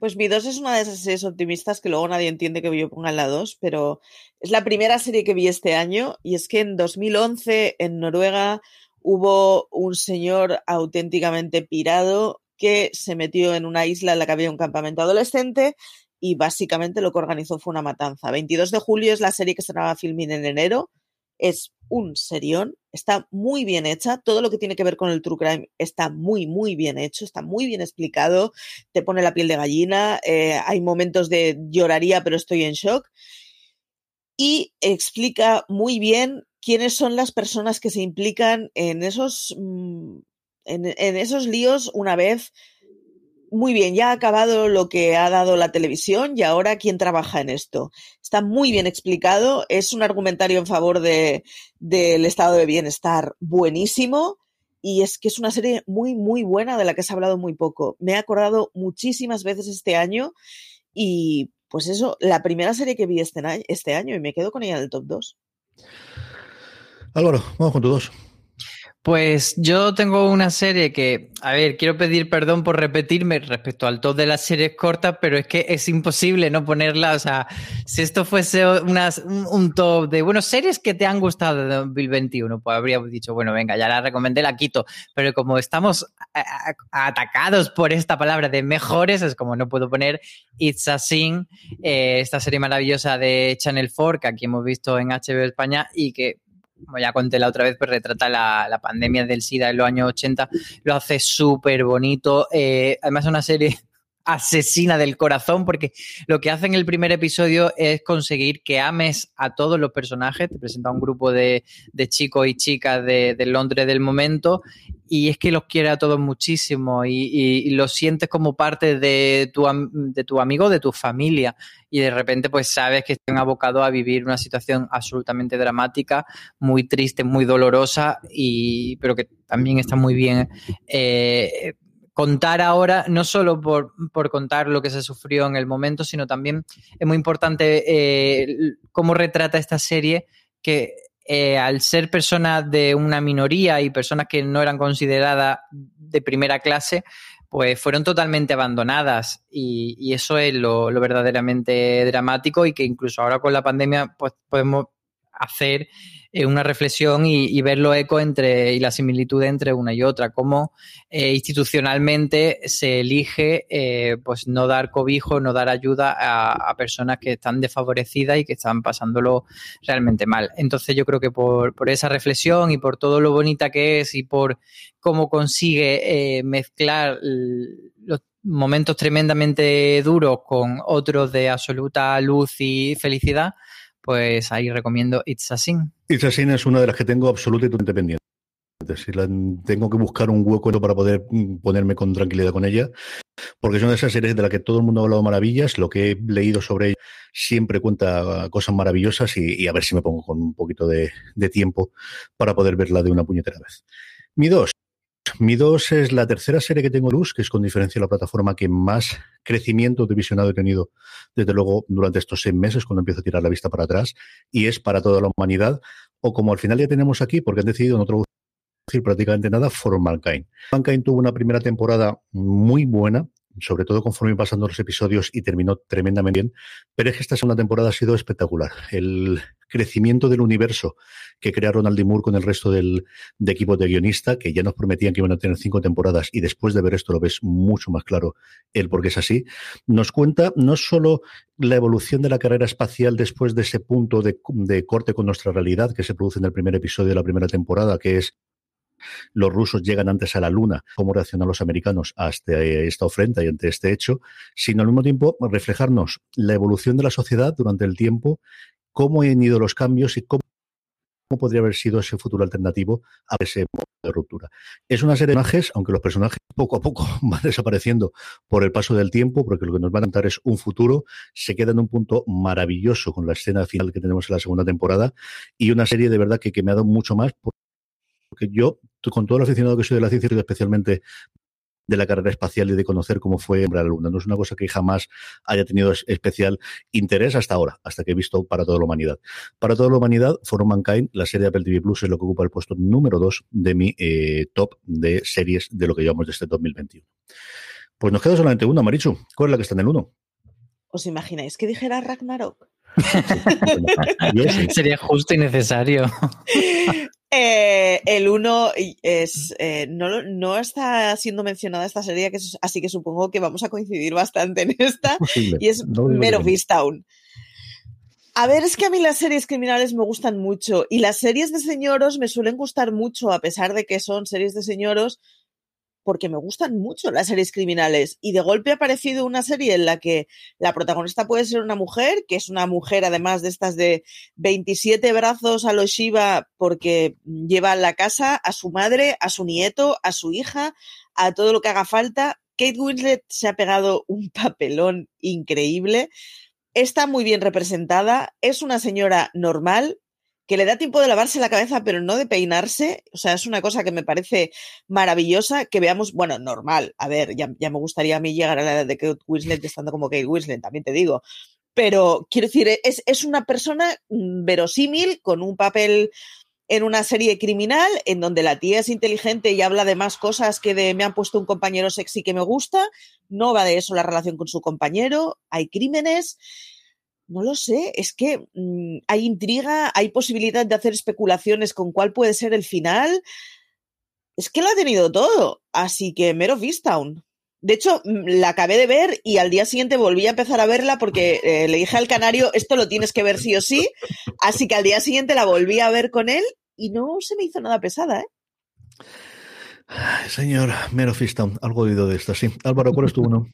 Speaker 2: Pues mi 2 es una de esas series optimistas que luego nadie entiende que yo ponga en la 2, pero es la primera serie que vi este año y es que en 2011 en Noruega hubo un señor auténticamente pirado que se metió en una isla en la que había un campamento adolescente y básicamente lo que organizó fue una matanza. 22 de julio es la serie que se estrenaba filming en enero es un serión, está muy bien hecha, todo lo que tiene que ver con el true crime está muy, muy bien hecho, está muy bien explicado, te pone la piel de gallina, eh, hay momentos de lloraría pero estoy en shock. Y explica muy bien quiénes son las personas que se implican en esos, mm, en esos líos una vez muy bien, ya ha acabado lo que ha dado la televisión y ahora quién trabaja en esto. Está muy bien explicado, es un argumentario en favor de, del estado de bienestar buenísimo y es que es una serie muy, muy buena de la que se ha hablado muy poco. Me he acordado muchísimas veces este año y pues eso, la primera serie que vi este, este año y me quedo con ella en el top 2.
Speaker 1: Álvaro, vamos con tu dos.
Speaker 3: Pues yo tengo una serie que, a ver, quiero pedir perdón por repetirme respecto al top de las series cortas, pero es que es imposible no ponerla. O sea, si esto fuese un top de, bueno, series que te han gustado de 2021, pues habríamos dicho, bueno, venga, ya la recomendé, la quito. Pero como estamos atacados por esta palabra de mejores, es como no puedo poner It's a Sin, eh, esta serie maravillosa de Channel 4 que aquí hemos visto en HBO España y que como ya conté la otra vez, pues retrata la, pandemia del SIDA en los años 80, lo hace súper bonito. Eh, además es una serie asesina del corazón, porque lo que hace en el primer episodio es conseguir que ames a todos los personajes. Te presenta un grupo de, chicos y chicas de, Londres del momento y es que los quiere a todos muchísimo y, y, los sientes como parte de tu, de tu amigo, de tu familia y de repente pues sabes que están abocados a vivir una situación absolutamente dramática, muy triste, muy dolorosa y pero que también está muy bien eh, contar ahora, no solo por, contar lo que se sufrió en el momento, sino también es muy importante eh, cómo retrata esta serie que eh, al ser personas de una minoría y personas que no eran consideradas de primera clase, pues fueron totalmente abandonadas. Y, eso es lo, lo, verdaderamente dramático y que incluso ahora con la pandemia pues podemos hacer eh, una reflexión y, ver lo eco entre y la similitud entre una y otra, cómo eh, institucionalmente se elige eh, pues no dar cobijo, no dar ayuda a, personas que están desfavorecidas y que están pasándolo realmente mal. Entonces yo creo que por, por esa reflexión y por todo lo bonita que es y por cómo consigue mezclar los momentos tremendamente duros con otros de absoluta luz y felicidad, pues ahí recomiendo It's a Sin.
Speaker 1: It's a Sin es una de las que tengo absolutamente la, tengo que buscar un hueco para poder mm, ponerme con tranquilidad con ella, porque es una de esas series de las que todo el mundo ha hablado maravillas. Lo que he leído sobre ella siempre cuenta cosas maravillosas y, a ver si me pongo con un poquito de, tiempo para poder verla de una puñetera vez. Mi dos. Mi dos es la tercera serie que tengo luz, que es con diferencia la plataforma que más crecimiento de visionado he tenido, desde luego, durante estos seis meses, cuando empiezo a tirar la vista para atrás, y es para toda la humanidad, o como al final ya tenemos aquí, porque han decidido no traducir prácticamente nada, For Mankind. Mankind tuvo una primera temporada muy buena, sobre todo conforme pasando los episodios y terminó tremendamente bien, pero es que esta segunda temporada ha sido espectacular. El crecimiento del universo que crea Ronald D. Moore con el resto del de equipo de guionista, que ya nos prometían que iban a tener cinco temporadas y después de ver esto lo ves mucho más claro el por qué es así, nos cuenta no solo la evolución de la carrera espacial después de ese punto de, corte con nuestra realidad que se produce en el primer episodio de la primera temporada, que es los rusos llegan antes a la Luna, cómo reaccionan los americanos eh, esta ofrenda y ante este hecho, sino al mismo tiempo reflejarnos la evolución de la sociedad durante el tiempo, cómo han ido los cambios y cómo podría haber sido ese futuro alternativo a ese modo de ruptura. Es una serie de personajes, aunque los personajes poco a poco van desapareciendo por el paso del tiempo, porque lo que nos van a contar es un futuro, se queda en un punto maravilloso con la escena final que tenemos en la segunda temporada y una serie de verdad que, me ha dado mucho más porque yo, con todo el aficionado que soy de la ciencia, especialmente de la carrera espacial y de conocer cómo fue la Luna. No es una cosa que jamás haya tenido especial interés hasta ahora, hasta que he visto para toda la humanidad. Para toda la humanidad, For Mankind, la serie de Apple TV Plus es lo que ocupa el puesto número dos de mi eh, top de series de lo que llevamos de este 2021. Pues nos queda solamente una, Marichu. ¿Cuál es la que está en el uno?
Speaker 2: ¿Os imagináis que dijera Ragnarok?
Speaker 3: Sería justo y necesario.
Speaker 2: Eh, el 1 es eh, no, no, está siendo mencionada esta serie, que así que supongo que vamos a coincidir bastante en esta. y es Mero Town. A ver, es que a mí las series criminales me gustan mucho y las series de señoros me suelen gustar mucho, a pesar de que son series de señoros, porque me gustan mucho las series criminales. Y de golpe ha aparecido una serie en la que la protagonista puede ser una mujer, que es una mujer además de estas de 27 brazos a los Shiva, porque lleva a la casa a su madre, a su nieto, a su hija, a todo lo que haga falta. Kate Winslet se ha pegado un papelón increíble. Está muy bien representada, es una señora normal, que le da tiempo de lavarse la cabeza, pero no de peinarse. O sea, es una cosa que me parece maravillosa que veamos, bueno, normal. A ver, ya, me gustaría a mí llegar a la edad de Kate Winslet estando como Kate Winslet, también te digo. Pero quiero decir, es, es una persona mm, verosímil con un papel en una serie criminal en donde la tía es inteligente y habla de más cosas que de me han puesto un compañero sexy que me gusta. No va de eso la relación con su compañero, hay crímenes no lo sé, es que mm, hay intriga, hay posibilidad de hacer especulaciones con cuál puede ser el final. Es que lo ha tenido todo, así que Mero Vistown. De hecho, mm, la acabé de ver y al día siguiente volví a empezar a verla porque eh, le dije al canario, esto lo tienes que ver sí o sí. Así que al día siguiente la volví a ver con él y no se me hizo nada pesada, ¿eh?
Speaker 1: señor Mero Fistown, algo oído de esto, sí. Álvaro, ¿cuál es tu uno?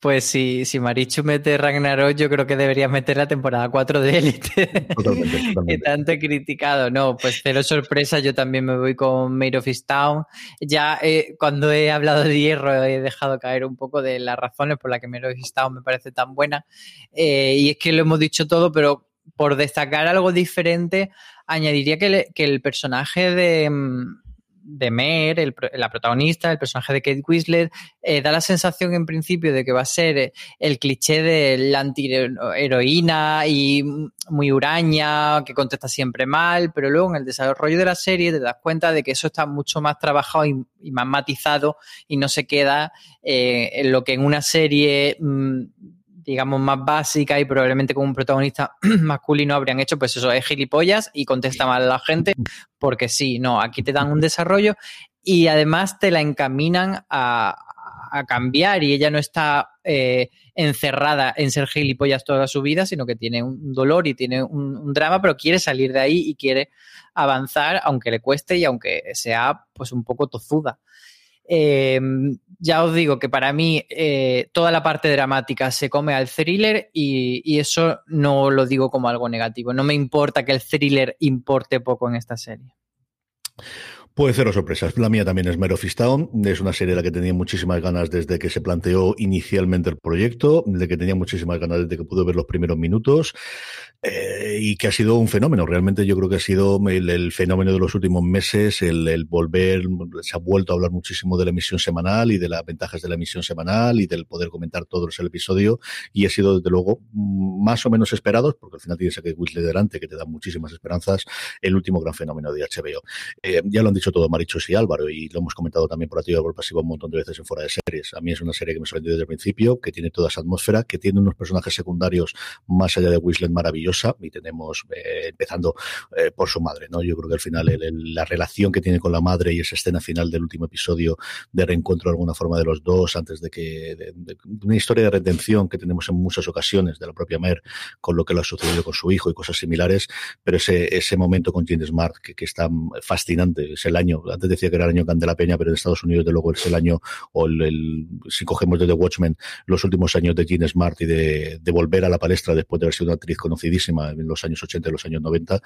Speaker 3: Pues si, si Marichu mete Ragnarok, yo creo que debería meter la temporada 4 de Elite. que tanto he criticado. No, pues cero sorpresa, yo también me voy con Made of Town. Ya eh, cuando he hablado de hierro he dejado caer un poco de las razones por las que Made of Town me parece tan buena. Eh, y es que lo hemos dicho todo, pero por destacar algo diferente, añadiría que, que el personaje de mm, de Mer, la protagonista, el personaje de Kate Winslet, eh, da la sensación en principio de que va a ser eh, el cliché de la antiheroína y muy huraña, que contesta siempre mal, pero luego en el desarrollo de la serie te das cuenta de que eso está mucho más trabajado y, más matizado y no se queda eh, en lo que en una serie... Mm, digamos, más básica y probablemente con un protagonista masculino habrían hecho, pues eso, es gilipollas y contesta mal a la gente, porque sí, no, aquí te dan un desarrollo y además te la encaminan a, cambiar y ella no está eh, encerrada en ser gilipollas toda su vida, sino que tiene un dolor y tiene un, drama, pero quiere salir de ahí y quiere avanzar, aunque le cueste y aunque sea pues un poco tozuda. Eh, ya os digo que para mí eh, toda la parte dramática se come al thriller y, eso no lo digo como algo negativo. No me importa que el thriller importe poco en esta serie.
Speaker 1: Puede ser sorpresas. La mía también es Mare of Es una serie de la que tenía muchísimas ganas desde que se planteó inicialmente el proyecto, de que tenía muchísimas ganas desde que pude ver los primeros minutos eh, y que ha sido un fenómeno. Realmente yo creo que ha sido el, fenómeno de los últimos meses, el, volver, se ha vuelto a hablar muchísimo de la emisión semanal y de las ventajas de la emisión semanal y del poder comentar todo el episodio y ha sido desde luego más o menos esperados, porque al final tienes a que Whitley delante que te da muchísimas esperanzas, el último gran fenómeno de HBO. Eh, ya lo han dicho todo Marichos y Álvaro, y lo hemos comentado también por activo y por pasivo un montón de veces en fuera de series. A mí es una serie que me sorprendió desde el principio, que tiene toda esa atmósfera, que tiene unos personajes secundarios más allá de Whistler y tenemos, eh, empezando eh, por su madre, ¿no? Yo creo que al final la relación que tiene con la madre y esa escena final del último episodio de reencuentro de alguna forma de los dos, antes de que, de, una historia de redención que tenemos en muchas ocasiones de la propia Mer con lo que le ha sucedido con su hijo y cosas similares, pero ese, ese momento con Jane Smart que, que está fascinante, es el año, antes decía que era el año Candela Peña, pero en Estados Unidos de luego es el año, o el, si cogemos desde Watchmen, los últimos años de Jean Smart y de, volver a la palestra después de haber sido una actriz en los años 80 y los años 90,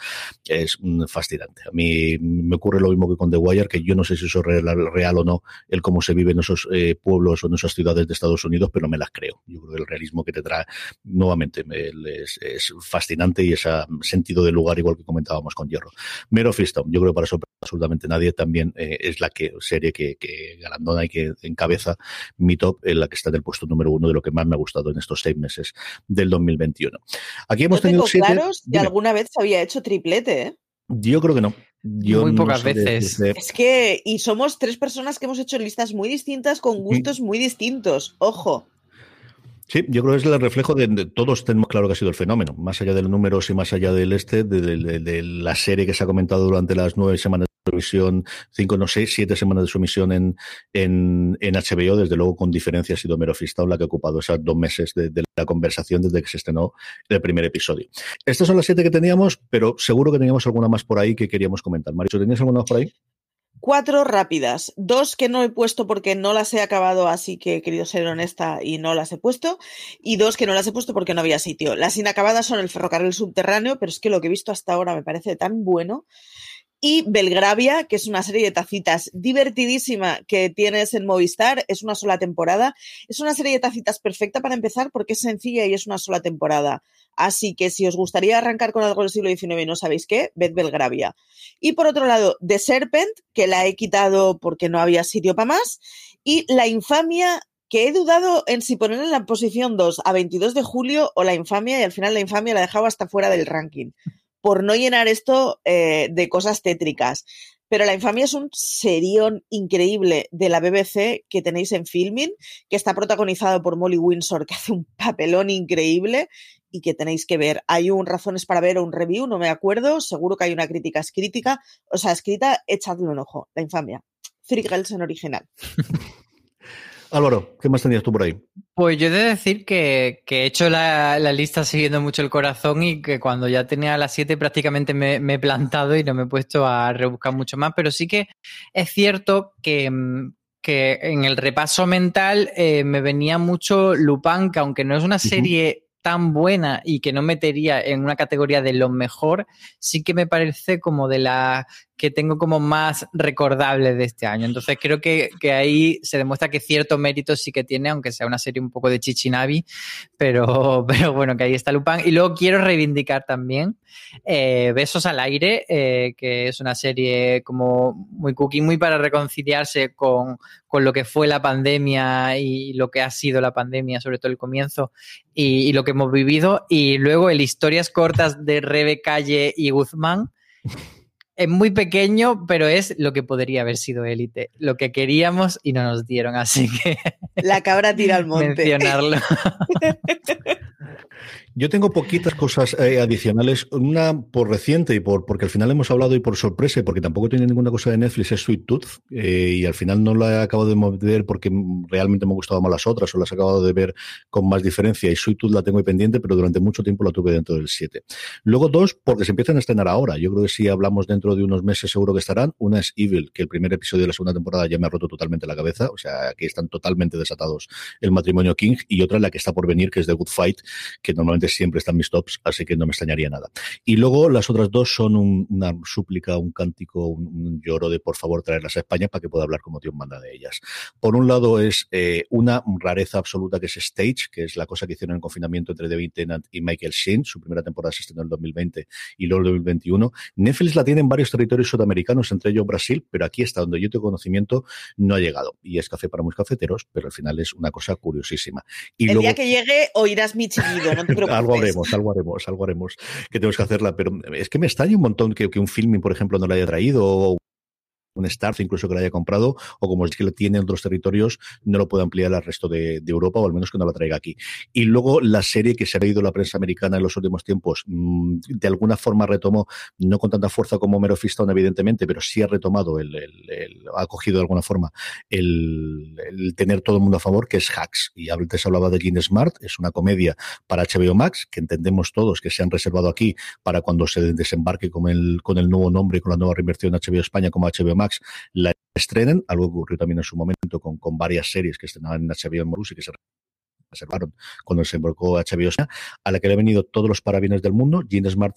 Speaker 1: es mm, fascinante. A mí me ocurre lo mismo que con The Wire, que yo no sé si eso es real, o no, el cómo se vive en esos eh, pueblos o en esas ciudades de Estados Unidos, pero me las creo. Yo creo que el realismo que te trae nuevamente es, es fascinante y ese sentido de lugar, igual que comentábamos con Hierro. Mero Fiston, yo creo que para eso absolutamente nadie también eh, es la que serie que, que galardona y que encabeza mi top, en la que está en el puesto número uno de lo que más me ha gustado en estos seis meses del 2021.
Speaker 2: Aquí hemos tenido siete... claros que alguna vez se había hecho triplete, ¿eh?
Speaker 1: Yo creo que no.
Speaker 3: muy pocas veces.
Speaker 2: Es que, y somos tres personas que hemos hecho listas muy distintas con gustos muy distintos. Ojo.
Speaker 1: Sí, yo creo que es el reflejo de, todos tenemos claro que ha sido el fenómeno, más allá de los números y más allá del este, de, la serie que se ha comentado durante las nueve semanas emisión, cinco, no sé, siete semanas de su emisión en, en, HBO, desde luego con diferencia ha sido Mero la que ha ocupado esos dos meses de, la conversación desde que se estrenó el primer episodio. Estas son las siete que teníamos, pero seguro que teníamos alguna más por ahí que queríamos comentar. Maricho, ¿tenías alguna más por ahí?
Speaker 2: Cuatro rápidas, dos que no he puesto porque no las he acabado, así que he querido ser honesta y no las he puesto, y dos que no las he puesto porque no había sitio. Las inacabadas son el ferrocarril subterráneo, pero es que lo que he visto hasta ahora me parece tan bueno y Belgravia, que es una serie de tacitas divertidísima que tienes en Movistar, es una sola temporada. Es una serie de tacitas perfecta para empezar porque es sencilla y es una sola temporada. Así que si os gustaría arrancar con algo del siglo XIX y no sabéis qué, ved Belgravia. Y por otro lado, The Serpent, que la he quitado porque no había sitio para más, y La Infamia, que he dudado en si poner en la posición 2 a 22 de julio o La Infamia, y al final La Infamia la he dejado hasta fuera del ranking por no llenar esto eh, de cosas tétricas. Pero La Infamia es un serión increíble de la BBC que tenéis en filming, que está protagonizado por Molly Windsor, que hace un papelón increíble y que tenéis que ver. Hay un Razones para ver o un review, no me acuerdo, seguro que hay una crítica escrita, o sea, escrita, echadle un ojo, La Infamia. Three Girls en original.
Speaker 1: Álvaro, ¿qué más tenías tú por ahí?
Speaker 3: Pues yo he de decir que, he hecho la, lista siguiendo mucho el corazón y que cuando ya tenía las siete prácticamente me, he plantado y no me he puesto a rebuscar mucho más, pero sí que es cierto que, en el repaso mental eh, me venía mucho Lupin, que aunque no es una serie tan buena y que no metería en una categoría de lo mejor, sí que me parece como de la que tengo como más recordable de este año. Entonces creo que, ahí se demuestra que cierto mérito sí que tiene, aunque sea una serie un poco de chichinavi, pero, pero bueno, que ahí está Lupin. Y luego quiero reivindicar también eh, Besos al aire, eh, que es una serie como muy cookie, muy para reconciliarse con, lo que fue la pandemia y lo que ha sido la pandemia, sobre todo el comienzo, y, y lo que hemos vivido. Y luego el Historias cortas de Rebe Calle y Guzmán es muy pequeño, pero es lo que podría haber sido élite. Lo que queríamos y no nos dieron, así que.
Speaker 2: La cabra tira al monte.
Speaker 3: Mencionarlo.
Speaker 1: Yo tengo poquitas cosas eh, adicionales. Una por reciente y por porque al final hemos hablado y por sorpresa y porque tampoco tiene ninguna cosa de Netflix, es Sweet Tooth. Eh, y al final no la he acabado de ver porque realmente me han gustado más las otras o las he acabado de ver con más diferencia. Y Sweet Tooth la tengo pendiente, pero durante mucho tiempo la tuve dentro del 7. Luego dos, porque se empiezan a estrenar ahora. Yo creo que si hablamos dentro de unos meses seguro que estarán. Una es Evil, que el primer episodio de la segunda temporada ya me ha roto totalmente la cabeza. O sea, que están totalmente desatados el matrimonio King. Y otra la que está por venir, que es The Good Fight, que que normalmente siempre están mis tops, así que no me extrañaría nada. Y luego las otras dos son una súplica, un cántico, un, lloro de por favor traerlas a España para que pueda hablar como Dios manda de ellas. Por un lado es eh, una rareza absoluta que es Stage, que es la cosa que hicieron en el confinamiento entre David Tennant y Michael Sheen. Su primera temporada se estrenó en el 2020 y luego en el 2021. Netflix la tiene en varios territorios sudamericanos, entre ellos Brasil, pero aquí hasta donde yo tengo conocimiento no ha llegado. Y es café para muy cafeteros, pero al final es una cosa curiosísima. Y
Speaker 2: el día que llegue oirás mi chiquido, no te preocupes.
Speaker 1: algo haremos, algo haremos, algo haremos, que tenemos que hacerla, pero es que me extraña un montón que, que un filming, por ejemplo, no la haya traído un Starz incluso que lo haya comprado, o como es que lo tiene en otros territorios, no lo puede ampliar al resto de, Europa, o al menos que no la traiga aquí. Y luego la serie que se ha leído la prensa americana en los últimos tiempos, mm, de alguna forma retomó, no con tanta fuerza como Mero evidentemente, pero sí ha retomado, el, ha cogido de alguna forma el, tener todo el mundo a favor, que es Hacks. Y antes hablaba de Gene Smart, es una comedia para HBO Max, que entendemos todos que se han reservado aquí para cuando se desembarque con el, con el nuevo nombre, con la nueva reinversión HBO España como HBO Max la estrenen, algo que ocurrió también en su momento con, varias series que estrenaban en HBO en y que se reservaron cuando se embarcó HBO, a la que le han venido todos los parabienes del mundo. Jean Smart,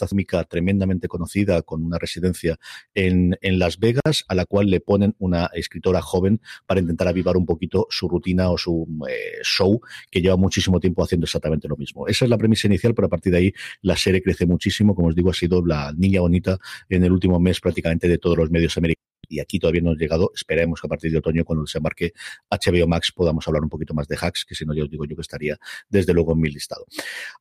Speaker 1: tremendamente conocida, con una residencia en, en, Las Vegas, a la cual le ponen una escritora joven para intentar avivar un poquito su rutina o su eh, show, que lleva muchísimo tiempo haciendo exactamente lo mismo. Esa es la premisa inicial, pero a partir de ahí la serie crece muchísimo. Como os digo, ha sido la niña bonita en el último mes prácticamente de todos los medios americanos y aquí todavía no hemos llegado. Esperemos que a partir de otoño, cuando se embarque HBO Max, podamos hablar un poquito más de hacks, que si no, ya os digo yo que estaría desde luego en mi listado.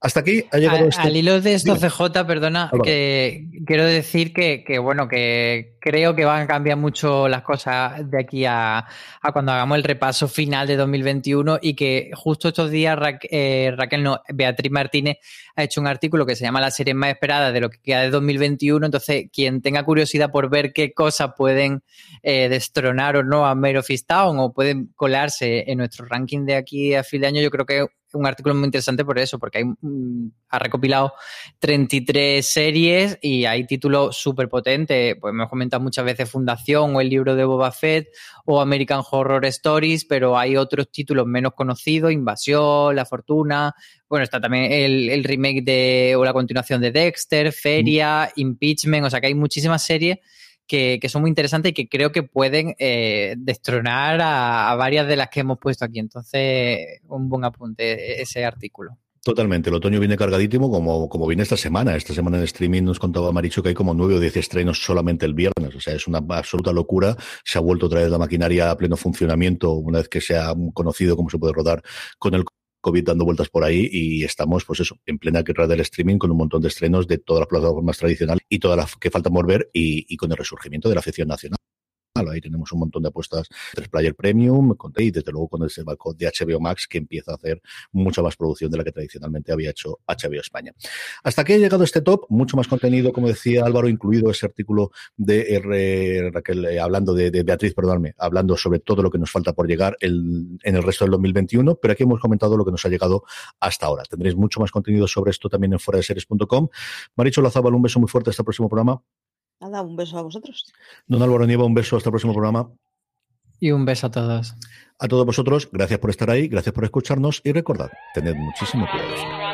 Speaker 1: Hasta aquí ha llegado este...
Speaker 3: Al hilo de esto, CJ, perdona, que quiero decir que, que, bueno, que creo que van a cambiar mucho las cosas de aquí a, a cuando hagamos el repaso final de 2021 y que justo estos días eh, Raquel, no, Beatriz Martínez ha hecho un artículo que se llama La serie más esperada de lo que queda de 2021. Entonces, quien tenga curiosidad por ver qué cosas pueden eh, destronar o no a Mare of Town o pueden colarse en nuestro ranking de aquí a fin de año, yo creo que un artículo muy interesante por eso, porque hay, mm, ha recopilado 33 series y hay títulos súper potentes. Pues hemos comentado muchas veces Fundación o el libro de Boba Fett o American Horror Stories, pero hay otros títulos menos conocidos, Invasión, La Fortuna. Bueno, está también el, remake de o la continuación de Dexter, Feria. Impeachment, o sea que hay muchísimas series que, son muy interesantes y que creo que pueden eh, destronar a, varias de las que hemos puesto aquí. Entonces, un buen apunte ese artículo.
Speaker 1: Totalmente, el otoño viene cargadísimo como, como viene esta semana. Esta semana en streaming nos contaba Maricho que hay como nueve o diez estrenos solamente el viernes. O sea, es una absoluta locura. Se ha vuelto otra vez la maquinaria a pleno funcionamiento una vez que se ha conocido cómo se puede rodar con el COVID dando vueltas por ahí y estamos, pues eso, en plena guerra del streaming con un montón de estrenos de todas las plataformas tradicionales y todas las que faltan volver y, y con el resurgimiento de la afición nacional. Ahí tenemos un montón de apuestas, tres Player Premium, y desde luego con el balcón de HBO Max que empieza a hacer mucha más producción de la que tradicionalmente había hecho HBO España. Hasta que ha llegado este top, mucho más contenido, como decía Álvaro, incluido ese artículo de Raquel, eh, hablando de, Beatriz, perdóname, hablando sobre todo lo que nos falta por llegar en el resto del 2021, pero aquí hemos comentado lo que nos ha llegado hasta ahora. Tendréis mucho más contenido sobre esto también en fuera de series.com. Maricho Lazábal, un beso muy fuerte hasta el próximo programa.
Speaker 2: Nada, un beso a vosotros.
Speaker 1: Don Álvaro Nieva, un beso hasta el próximo programa.
Speaker 3: Y un beso a todos.
Speaker 1: A todos vosotros, gracias por estar ahí, gracias por escucharnos y recordad, tened muchísimo cuidado.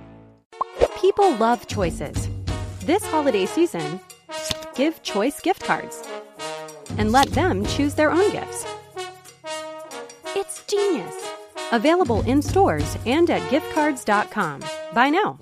Speaker 4: People love choices. This holiday season, give choice gift cards and let them choose their own gifts. It's genius. Available in stores and at giftcards.com. Buy now.